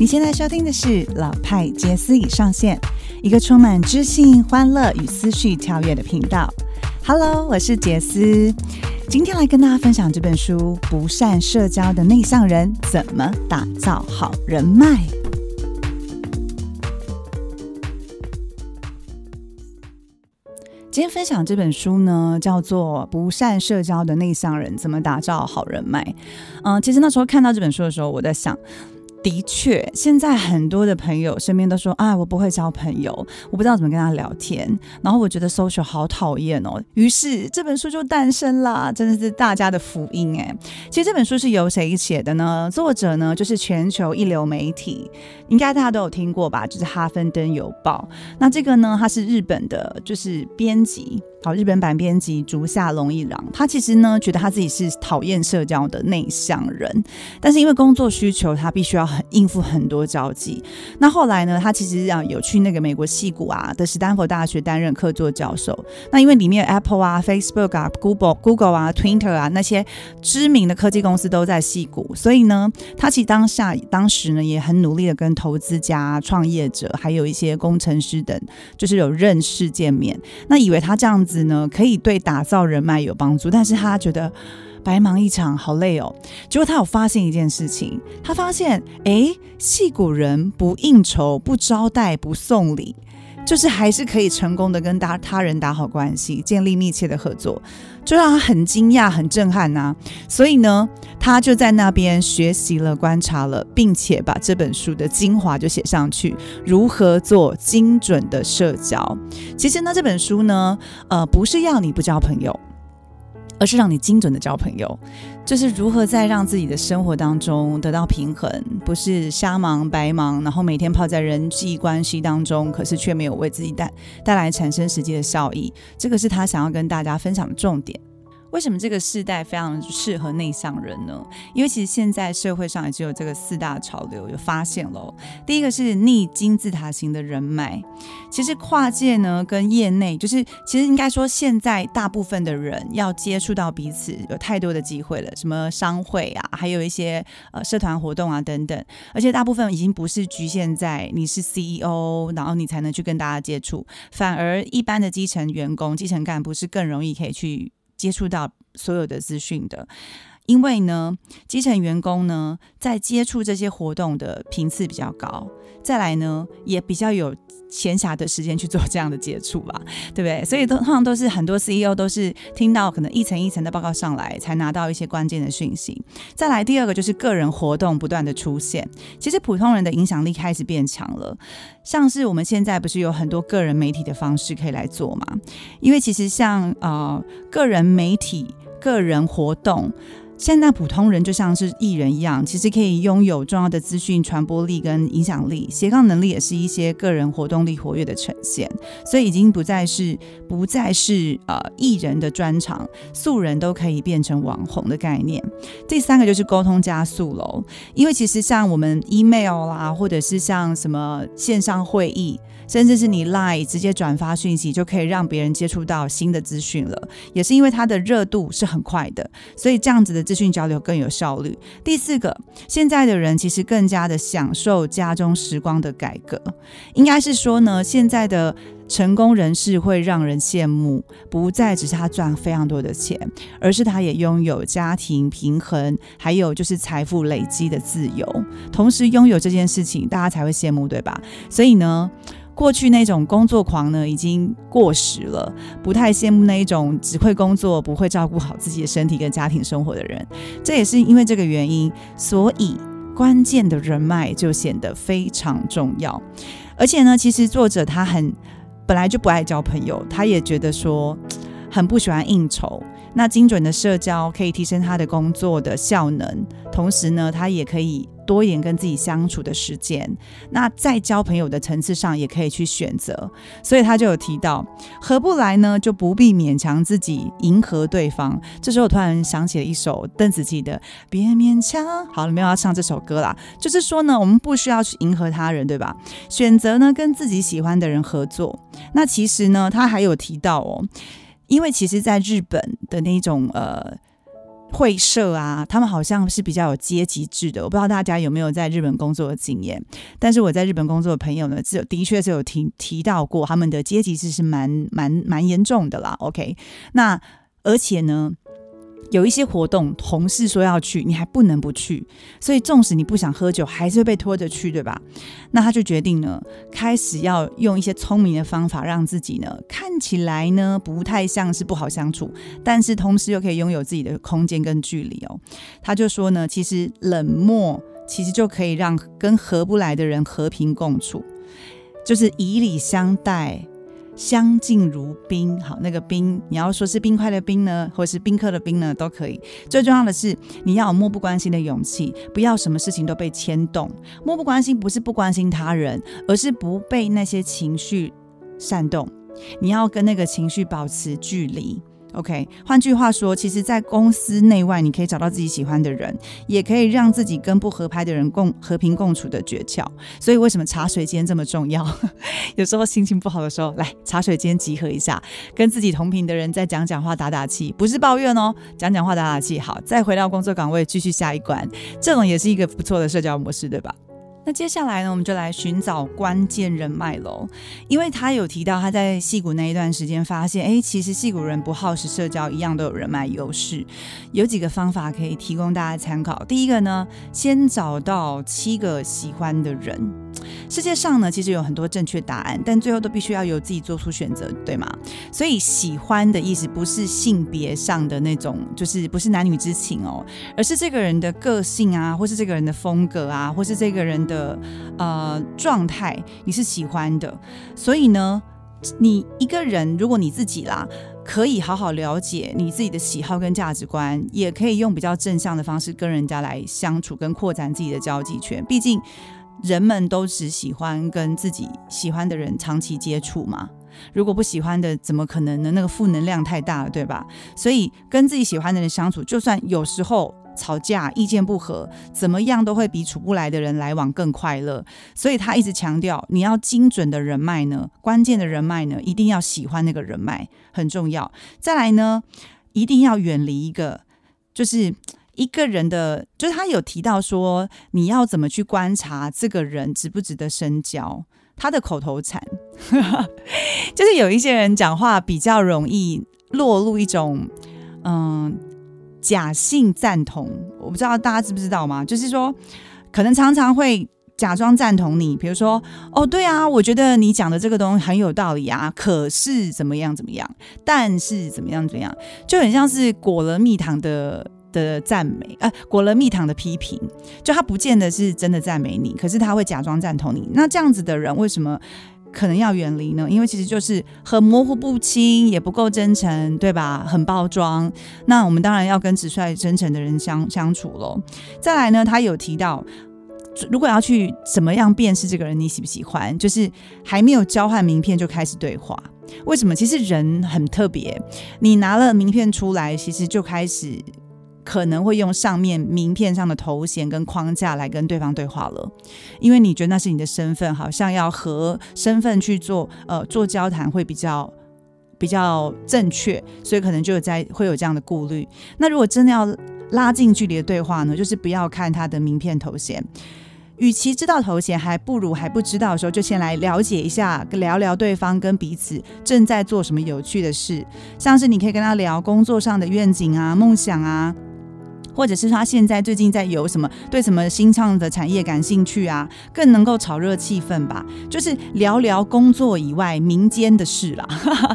你现在收听的是老派杰斯已上线，一个充满知性、欢乐与思绪跳跃的频道。Hello，我是杰斯，今天来跟大家分享这本书《不善社交的内向人怎么打造好人脉》。今天分享这本书呢，叫做《不善社交的内向人怎么打造好人脉》。嗯，其实那时候看到这本书的时候，我在想。的确，现在很多的朋友身边都说啊，我不会交朋友，我不知道怎么跟他聊天，然后我觉得 social 好讨厌哦。于是这本书就诞生了，真的是大家的福音哎。其实这本书是由谁写的呢？作者呢就是全球一流媒体，应该大家都有听过吧？就是《哈芬登邮报》。那这个呢，他是日本的，就是编辑。好，日本版编辑竹下龙一郎，他其实呢觉得他自己是讨厌社交的内向人，但是因为工作需求，他必须要很应付很多交际。那后来呢，他其实啊有去那个美国戏谷啊的史丹佛大学担任客座教授。那因为里面 Apple 啊、Facebook 啊、Google、Google 啊、Twitter 啊那些知名的科技公司都在戏谷，所以呢，他其实当下当时呢也很努力的跟投资家、创业者，还有一些工程师等，就是有认识见面。那以为他这样。子呢可以对打造人脉有帮助，但是他觉得白忙一场，好累哦。结果他有发现一件事情，他发现，哎，戏骨人不应酬、不招待、不送礼，就是还是可以成功的跟他他人打好关系，建立密切的合作，就让他很惊讶、很震撼呐。所以呢，他就在那边学习了、观察了，并且把这本书的精华就写上去，如何做精准的社交。其实呢，这本书呢，呃，不是要你不交朋友。而是让你精准的交朋友，就是如何在让自己的生活当中得到平衡，不是瞎忙白忙，然后每天泡在人际关系当中，可是却没有为自己带带来产生实际的效益。这个是他想要跟大家分享的重点。为什么这个世代非常适合内向人呢？因为其实现在社会上也只有这个四大潮流有发现喽。第一个是逆金字塔型的人脉，其实跨界呢跟业内，就是其实应该说现在大部分的人要接触到彼此有太多的机会了，什么商会啊，还有一些呃社团活动啊等等，而且大部分已经不是局限在你是 CEO，然后你才能去跟大家接触，反而一般的基层员工、基层干部是更容易可以去。接触到所有的资讯的，因为呢，基层员工呢，在接触这些活动的频次比较高，再来呢，也比较有。闲暇的时间去做这样的接触吧，对不对？所以通常都是很多 CEO 都是听到可能一层一层的报告上来，才拿到一些关键的讯息。再来第二个就是个人活动不断的出现，其实普通人的影响力开始变强了。像是我们现在不是有很多个人媒体的方式可以来做嘛？因为其实像呃个人媒体、个人活动。现在普通人就像是艺人一样，其实可以拥有重要的资讯传播力跟影响力，斜杠能力也是一些个人活动力活跃的呈现，所以已经不再是不再是呃艺人的专长，素人都可以变成网红的概念。第三个就是沟通加速喽，因为其实像我们 email 啦，或者是像什么线上会议。甚至是你 Line 直接转发讯息就可以让别人接触到新的资讯了，也是因为它的热度是很快的，所以这样子的资讯交流更有效率。第四个，现在的人其实更加的享受家中时光的改革，应该是说呢，现在的成功人士会让人羡慕，不再只是他赚非常多的钱，而是他也拥有家庭平衡，还有就是财富累积的自由，同时拥有这件事情，大家才会羡慕，对吧？所以呢。过去那种工作狂呢，已经过时了，不太羡慕那一种只会工作不会照顾好自己的身体跟家庭生活的人。这也是因为这个原因，所以关键的人脉就显得非常重要。而且呢，其实作者他很本来就不爱交朋友，他也觉得说很不喜欢应酬。那精准的社交可以提升他的工作的效能，同时呢，他也可以。多一点跟自己相处的时间，那在交朋友的层次上也可以去选择，所以他就有提到合不来呢，就不必勉强自己迎合对方。这时候我突然想起了一首邓紫棋的《别勉强》，好了，没有要唱这首歌啦，就是说呢，我们不需要去迎合他人，对吧？选择呢跟自己喜欢的人合作。那其实呢，他还有提到哦，因为其实在日本的那种呃。会社啊，他们好像是比较有阶级制的。我不知道大家有没有在日本工作的经验，但是我在日本工作的朋友呢，是的确是有提提到过，他们的阶级制是蛮蛮蛮严重的啦。OK，那而且呢。有一些活动，同事说要去，你还不能不去，所以纵使你不想喝酒，还是会被拖着去，对吧？那他就决定呢，开始要用一些聪明的方法，让自己呢看起来呢不太像是不好相处，但是同时又可以拥有自己的空间跟距离哦。他就说呢，其实冷漠其实就可以让跟合不来的人和平共处，就是以礼相待。相敬如宾，好，那个宾，你要说是冰块的冰呢，或是宾客的宾呢，都可以。最重要的是，你要有漠不关心的勇气，不要什么事情都被牵动。漠不关心不是不关心他人，而是不被那些情绪煽动。你要跟那个情绪保持距离。OK，换句话说，其实，在公司内外，你可以找到自己喜欢的人，也可以让自己跟不合拍的人共和平共处的诀窍。所以，为什么茶水间这么重要？有时候心情不好的时候，来茶水间集合一下，跟自己同频的人再讲讲话、打打气，不是抱怨哦，讲讲话、打打气。好，再回到工作岗位，继续下一关。这种也是一个不错的社交模式，对吧？那接下来呢，我们就来寻找关键人脉喽。因为他有提到他在戏谷那一段时间发现，哎，其实戏谷人不耗时社交，一样都有人脉优势。有几个方法可以提供大家参考。第一个呢，先找到七个喜欢的人。世界上呢，其实有很多正确答案，但最后都必须要由自己做出选择，对吗？所以喜欢的意思不是性别上的那种，就是不是男女之情哦，而是这个人的个性啊，或是这个人的风格啊，或是这个人的呃状态，你是喜欢的。所以呢，你一个人，如果你自己啦，可以好好了解你自己的喜好跟价值观，也可以用比较正向的方式跟人家来相处，跟扩展自己的交际圈。毕竟。人们都只喜欢跟自己喜欢的人长期接触嘛？如果不喜欢的，怎么可能呢？那个负能量太大了，对吧？所以跟自己喜欢的人相处，就算有时候吵架、意见不合，怎么样都会比处不来的人来往更快乐。所以他一直强调，你要精准的人脉呢，关键的人脉呢，一定要喜欢那个人脉，很重要。再来呢，一定要远离一个，就是。一个人的，就是他有提到说，你要怎么去观察这个人值不值得深交？他的口头禅，就是有一些人讲话比较容易落入一种嗯假性赞同，我不知道大家知不知道吗？就是说，可能常常会假装赞同你，比如说，哦，对啊，我觉得你讲的这个东西很有道理啊，可是怎么样怎么样，但是怎么样怎么样，就很像是裹了蜜糖的。的赞美，呃，果了蜜糖的批评，就他不见得是真的赞美你，可是他会假装赞同你。那这样子的人为什么可能要远离呢？因为其实就是很模糊不清，也不够真诚，对吧？很包装。那我们当然要跟直率真诚的人相相处喽。再来呢，他有提到，如果要去怎么样辨识这个人你喜不喜欢，就是还没有交换名片就开始对话。为什么？其实人很特别，你拿了名片出来，其实就开始。可能会用上面名片上的头衔跟框架来跟对方对话了，因为你觉得那是你的身份，好像要和身份去做呃做交谈会比较比较正确，所以可能就在会有这样的顾虑。那如果真的要拉近距离的对话呢，就是不要看他的名片头衔，与其知道头衔，还不如还不知道的时候就先来了解一下，聊聊对方跟彼此正在做什么有趣的事，像是你可以跟他聊工作上的愿景啊、梦想啊。或者是他现在最近在有什么对什么新创的产业感兴趣啊，更能够炒热气氛吧。就是聊聊工作以外民间的事啦，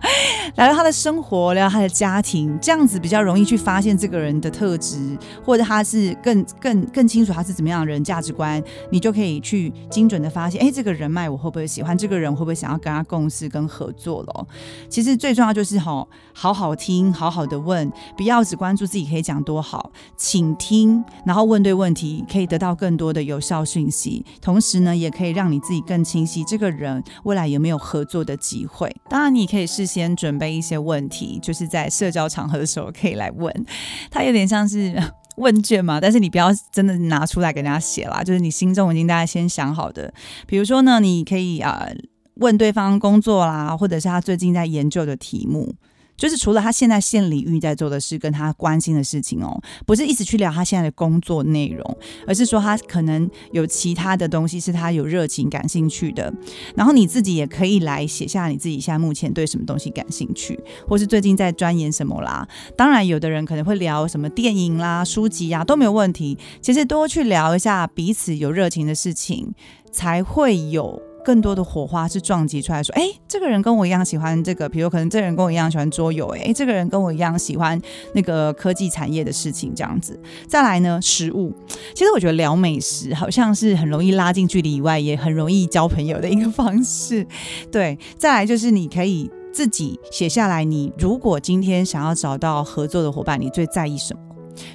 聊聊他的生活，聊聊他的家庭，这样子比较容易去发现这个人的特质，或者他是更更更清楚他是怎么样的人价值观，你就可以去精准的发现，哎，这个人脉我会不会喜欢？这个人会不会想要跟他共事跟合作咯？其实最重要就是好好好听，好好的问，不要只关注自己可以讲多好。倾听，然后问对问题，可以得到更多的有效讯息。同时呢，也可以让你自己更清晰这个人未来有没有合作的机会。当然，你可以事先准备一些问题，就是在社交场合的时候可以来问。它有点像是 问卷嘛，但是你不要真的拿出来给人家写啦，就是你心中已经大家先想好的。比如说呢，你可以啊问对方工作啦，或者是他最近在研究的题目。就是除了他现在现领域在做的事，跟他关心的事情哦，不是一直去聊他现在的工作内容，而是说他可能有其他的东西是他有热情、感兴趣的。然后你自己也可以来写下你自己现在目前对什么东西感兴趣，或是最近在钻研什么啦。当然，有的人可能会聊什么电影啦、书籍呀都没有问题。其实多去聊一下彼此有热情的事情，才会有。更多的火花是撞击出来，说，哎，这个人跟我一样喜欢这个，比如可能这个人跟我一样喜欢桌游，哎，这个人跟我一样喜欢那个科技产业的事情，这样子。再来呢，食物，其实我觉得聊美食好像是很容易拉近距离以外，也很容易交朋友的一个方式。对，再来就是你可以自己写下来，你如果今天想要找到合作的伙伴，你最在意什么？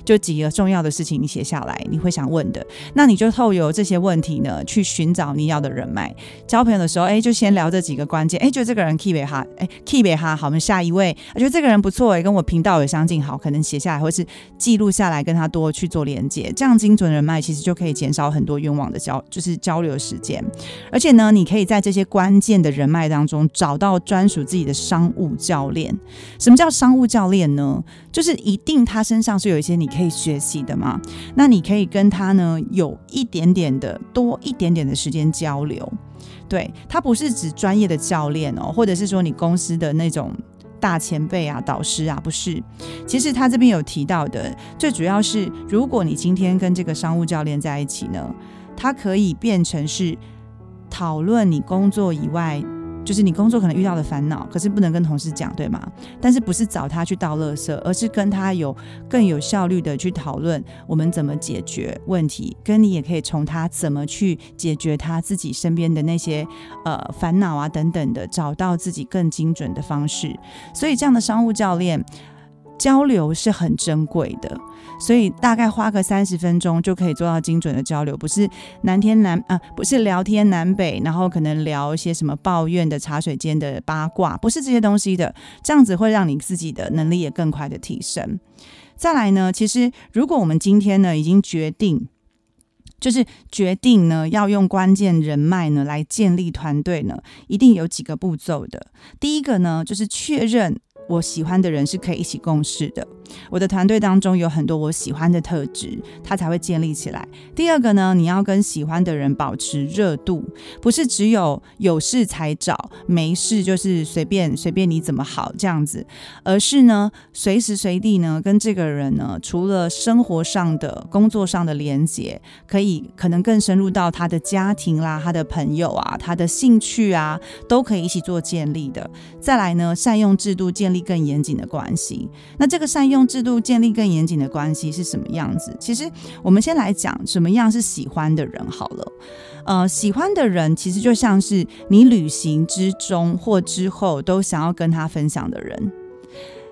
就几个重要的事情，你写下来，你会想问的，那你就透由这些问题呢，去寻找你要的人脉。交朋友的时候，哎，就先聊这几个关键，哎，觉得这个人 keep 哈，哎，keep 哈，好，我们下一位，我觉得这个人不错，哎，跟我频道也相近，好，可能写下来或是记录下来，跟他多去做连接，这样精准的人脉其实就可以减少很多冤枉的交，就是交流时间。而且呢，你可以在这些关键的人脉当中找到专属自己的商务教练。什么叫商务教练呢？就是一定他身上是有一些你可以学习的嘛，那你可以跟他呢有一点点的多一点点的时间交流，对他不是指专业的教练哦，或者是说你公司的那种大前辈啊、导师啊，不是。其实他这边有提到的，最主要是如果你今天跟这个商务教练在一起呢，他可以变成是讨论你工作以外。就是你工作可能遇到的烦恼，可是不能跟同事讲，对吗？但是不是找他去倒垃圾，而是跟他有更有效率的去讨论我们怎么解决问题，跟你也可以从他怎么去解决他自己身边的那些呃烦恼啊等等的，找到自己更精准的方式。所以这样的商务教练。交流是很珍贵的，所以大概花个三十分钟就可以做到精准的交流，不是南天南啊，不是聊天南北，然后可能聊一些什么抱怨的茶水间的八卦，不是这些东西的，这样子会让你自己的能力也更快的提升。再来呢，其实如果我们今天呢已经决定，就是决定呢要用关键人脉呢来建立团队呢，一定有几个步骤的。第一个呢就是确认。我喜欢的人是可以一起共事的。我的团队当中有很多我喜欢的特质，它才会建立起来。第二个呢，你要跟喜欢的人保持热度，不是只有有事才找，没事就是随便随便你怎么好这样子，而是呢，随时随地呢跟这个人呢，除了生活上的、工作上的连接，可以可能更深入到他的家庭啦、他的朋友啊、他的兴趣啊，都可以一起做建立的。再来呢，善用制度建立更严谨的关系。那这个善用。制度建立更严谨的关系是什么样子？其实我们先来讲什么样是喜欢的人好了。呃，喜欢的人其实就像是你旅行之中或之后都想要跟他分享的人，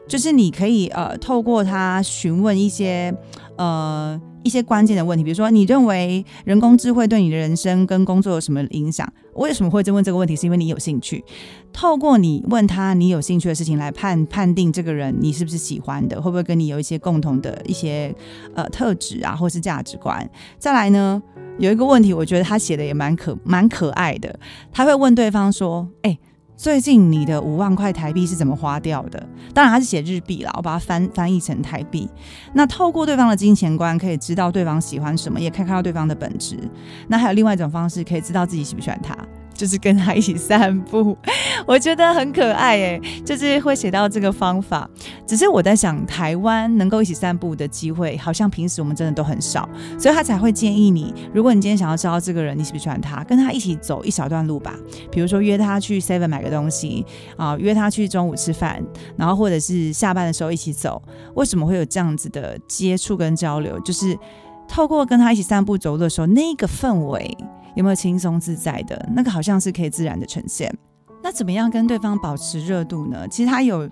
就是你可以呃透过他询问一些呃。一些关键的问题，比如说，你认为人工智慧对你的人生跟工作有什么影响？为什么会问这个问题？是因为你有兴趣。透过你问他你有兴趣的事情来判判定这个人你是不是喜欢的，会不会跟你有一些共同的一些呃特质啊，或是价值观？再来呢，有一个问题，我觉得他写的也蛮可蛮可爱的。他会问对方说：“哎。”最近你的五万块台币是怎么花掉的？当然他是写日币啦，我把它翻翻译成台币。那透过对方的金钱观，可以知道对方喜欢什么，也可以看到对方的本质。那还有另外一种方式，可以知道自己喜不喜欢他。就是跟他一起散步，我觉得很可爱诶，就是会写到这个方法。只是我在想，台湾能够一起散步的机会，好像平时我们真的都很少，所以他才会建议你，如果你今天想要知道这个人你喜不喜欢他，跟他一起走一小段路吧。比如说约他去 Seven 买个东西啊，约他去中午吃饭，然后或者是下班的时候一起走。为什么会有这样子的接触跟交流？就是透过跟他一起散步走路的时候，那个氛围。有没有轻松自在的那个？好像是可以自然的呈现。那怎么样跟对方保持热度呢？其实他有。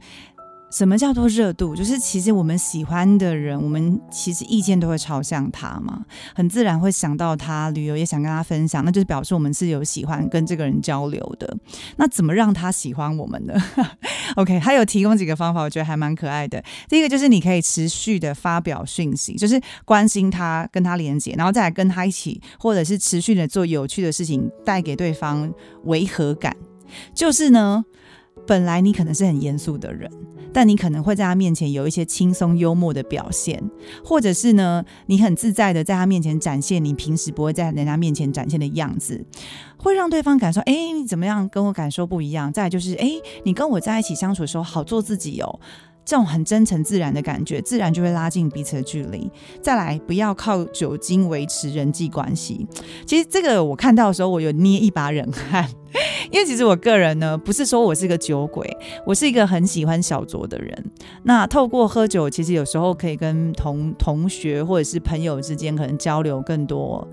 什么叫做热度？就是其实我们喜欢的人，我们其实意见都会朝向他嘛，很自然会想到他旅游，也想跟他分享，那就是表示我们是有喜欢跟这个人交流的。那怎么让他喜欢我们呢？OK，他有提供几个方法，我觉得还蛮可爱的。第一个就是你可以持续的发表讯息，就是关心他，跟他连接，然后再来跟他一起，或者是持续的做有趣的事情，带给对方违和感。就是呢。本来你可能是很严肃的人，但你可能会在他面前有一些轻松幽默的表现，或者是呢，你很自在的在他面前展现你平时不会在人家面前展现的样子，会让对方感受，哎，你怎么样跟我感受不一样？再就是，哎，你跟我在一起相处的时候好做自己哦。这种很真诚自然的感觉，自然就会拉近彼此的距离。再来，不要靠酒精维持人际关系。其实这个我看到的时候，我有捏一把冷汗，因为其实我个人呢，不是说我是个酒鬼，我是一个很喜欢小酌的人。那透过喝酒，其实有时候可以跟同同学或者是朋友之间可能交流更多。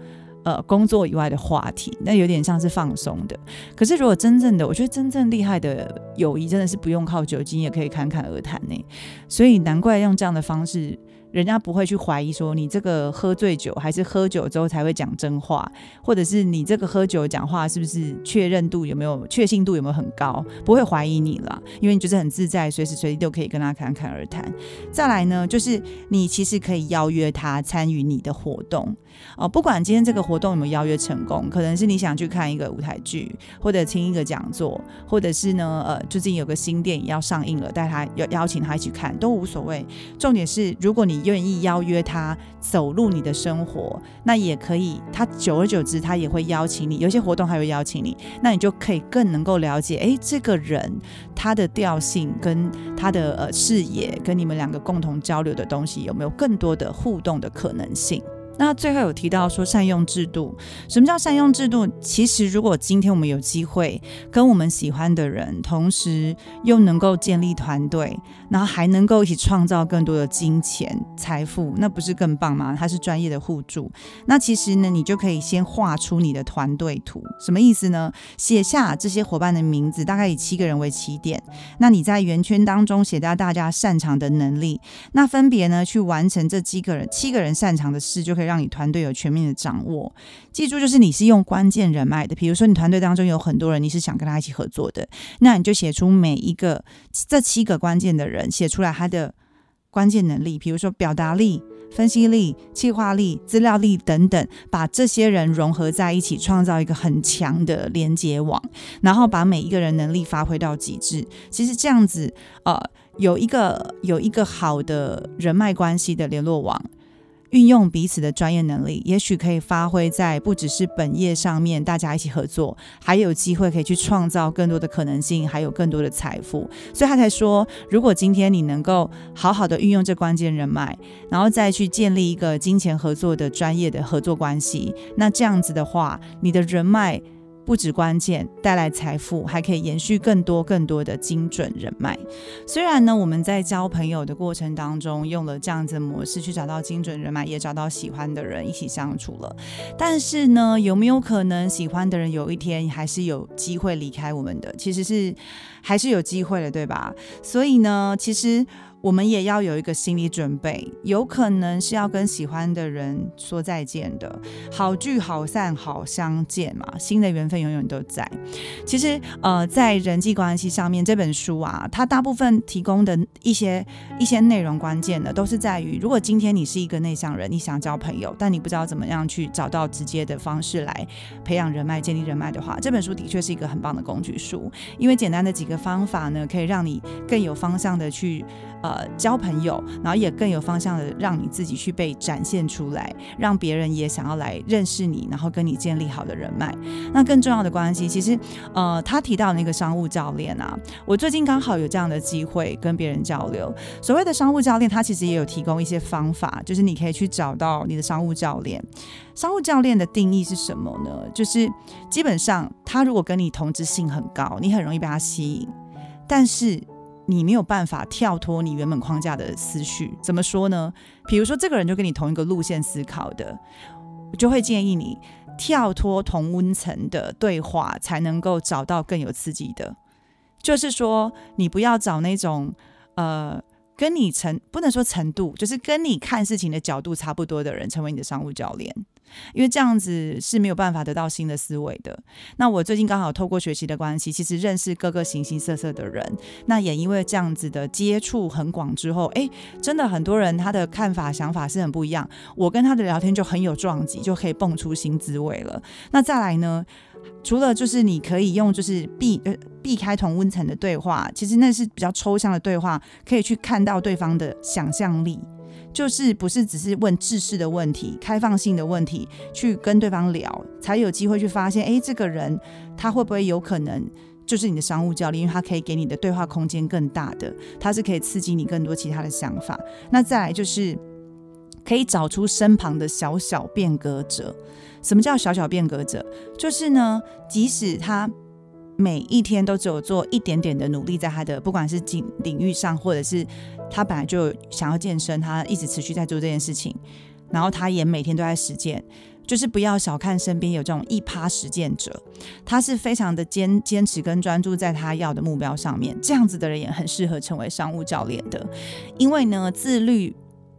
呃，工作以外的话题，那有点像是放松的。可是，如果真正的，我觉得真正厉害的友谊，真的是不用靠酒精也可以侃侃而谈呢。所以，难怪用这样的方式。人家不会去怀疑说你这个喝醉酒还是喝酒之后才会讲真话，或者是你这个喝酒讲话是不是确认度有没有确信度有没有很高，不会怀疑你了，因为你就是很自在，随时随地都可以跟他侃侃而谈。再来呢，就是你其实可以邀约他参与你的活动哦，不管今天这个活动有没有邀约成功，可能是你想去看一个舞台剧，或者听一个讲座，或者是呢呃最近有个新电影要上映了，带他邀邀请他一起看都无所谓，重点是如果你。愿意邀约他走入你的生活，那也可以。他久而久之，他也会邀请你，有些活动还会邀请你，那你就可以更能够了解，哎，这个人他的调性跟他的呃视野，跟你们两个共同交流的东西，有没有更多的互动的可能性？那最后有提到说善用制度，什么叫善用制度？其实如果今天我们有机会跟我们喜欢的人，同时又能够建立团队，然后还能够一起创造更多的金钱财富，那不是更棒吗？它是专业的互助。那其实呢，你就可以先画出你的团队图，什么意思呢？写下这些伙伴的名字，大概以七个人为起点。那你在圆圈当中写下大家擅长的能力，那分别呢去完成这七个人七个人擅长的事，就可以。让你团队有全面的掌握，记住，就是你是用关键人脉的。比如说，你团队当中有很多人，你是想跟他一起合作的，那你就写出每一个这七个关键的人，写出来他的关键能力，比如说表达力、分析力、计划力、资料力等等，把这些人融合在一起，创造一个很强的连接网，然后把每一个人能力发挥到极致。其实这样子，呃，有一个有一个好的人脉关系的联络网。运用彼此的专业能力，也许可以发挥在不只是本业上面，大家一起合作，还有机会可以去创造更多的可能性，还有更多的财富。所以他才说，如果今天你能够好好的运用这关键人脉，然后再去建立一个金钱合作的专业的合作关系，那这样子的话，你的人脉。不止关键带来财富，还可以延续更多更多的精准人脉。虽然呢，我们在交朋友的过程当中用了这样子的模式去找到精准人脉，也找到喜欢的人一起相处了。但是呢，有没有可能喜欢的人有一天还是有机会离开我们的？其实是还是有机会的，对吧？所以呢，其实。我们也要有一个心理准备，有可能是要跟喜欢的人说再见的。好聚好散，好相见嘛，新的缘分永远都在。其实，呃，在人际关系上面，这本书啊，它大部分提供的一些一些内容关键的，都是在于，如果今天你是一个内向人，你想交朋友，但你不知道怎么样去找到直接的方式来培养人脉、建立人脉的话，这本书的确是一个很棒的工具书，因为简单的几个方法呢，可以让你更有方向的去。呃，交朋友，然后也更有方向的让你自己去被展现出来，让别人也想要来认识你，然后跟你建立好的人脉。那更重要的关系，其实，呃，他提到那个商务教练啊，我最近刚好有这样的机会跟别人交流。所谓的商务教练，他其实也有提供一些方法，就是你可以去找到你的商务教练。商务教练的定义是什么呢？就是基本上他如果跟你同质性很高，你很容易被他吸引，但是。你没有办法跳脱你原本框架的思绪，怎么说呢？比如说，这个人就跟你同一个路线思考的，我就会建议你跳脱同温层的对话，才能够找到更有刺激的。就是说，你不要找那种呃跟你程不能说程度，就是跟你看事情的角度差不多的人成为你的商务教练。因为这样子是没有办法得到新的思维的。那我最近刚好透过学习的关系，其实认识各个形形色色的人，那也因为这样子的接触很广之后，哎，真的很多人他的看法想法是很不一样。我跟他的聊天就很有撞击，就可以蹦出新滋味了。那再来呢？除了就是你可以用就是避呃避开同温层的对话，其实那是比较抽象的对话，可以去看到对方的想象力，就是不是只是问知识的问题、开放性的问题，去跟对方聊，才有机会去发现，哎，这个人他会不会有可能就是你的商务教练，因为他可以给你的对话空间更大的，他是可以刺激你更多其他的想法。那再来就是可以找出身旁的小小变革者。什么叫小小变革者？就是呢，即使他每一天都只有做一点点的努力，在他的不管是领领域上，或者是他本来就想要健身，他一直持续在做这件事情，然后他也每天都在实践。就是不要小看身边有这种一趴实践者，他是非常的坚坚持跟专注在他要的目标上面，这样子的人也很适合成为商务教练的，因为呢，自律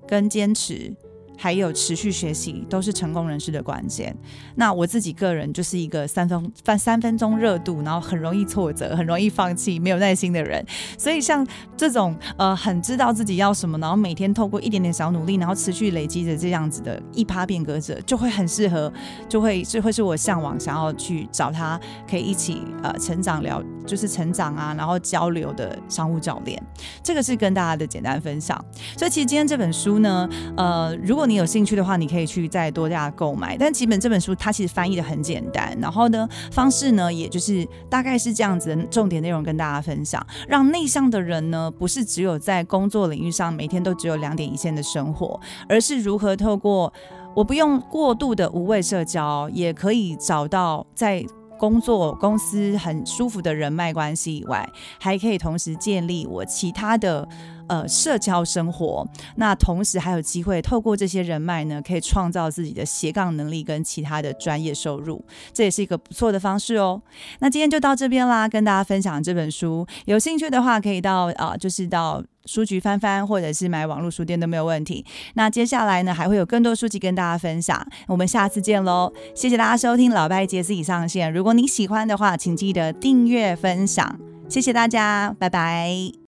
跟坚持。还有持续学习都是成功人士的关键。那我自己个人就是一个三分三三分钟热度，然后很容易挫折、很容易放弃、没有耐心的人。所以像这种呃很知道自己要什么，然后每天透过一点点小努力，然后持续累积着这样子的一趴变革者，就会很适合，就会就会是我向往想要去找他可以一起呃成长聊，就是成长啊，然后交流的商务教练。这个是跟大家的简单分享。所以其实今天这本书呢，呃，如果果你有兴趣的话，你可以去再多加购买。但基本这本书它其实翻译的很简单，然后呢方式呢，也就是大概是这样子重点内容跟大家分享，让内向的人呢，不是只有在工作领域上每天都只有两点一线的生活，而是如何透过我不用过度的无谓社交，也可以找到在工作公司很舒服的人脉关系以外，还可以同时建立我其他的。呃，社交生活，那同时还有机会透过这些人脉呢，可以创造自己的斜杠能力跟其他的专业收入，这也是一个不错的方式哦。那今天就到这边啦，跟大家分享这本书，有兴趣的话可以到啊，就是到书局翻翻，或者是买网络书店都没有问题。那接下来呢，还会有更多书籍跟大家分享，我们下次见喽！谢谢大家收听老拜杰自己上线，如果你喜欢的话，请记得订阅分享，谢谢大家，拜拜。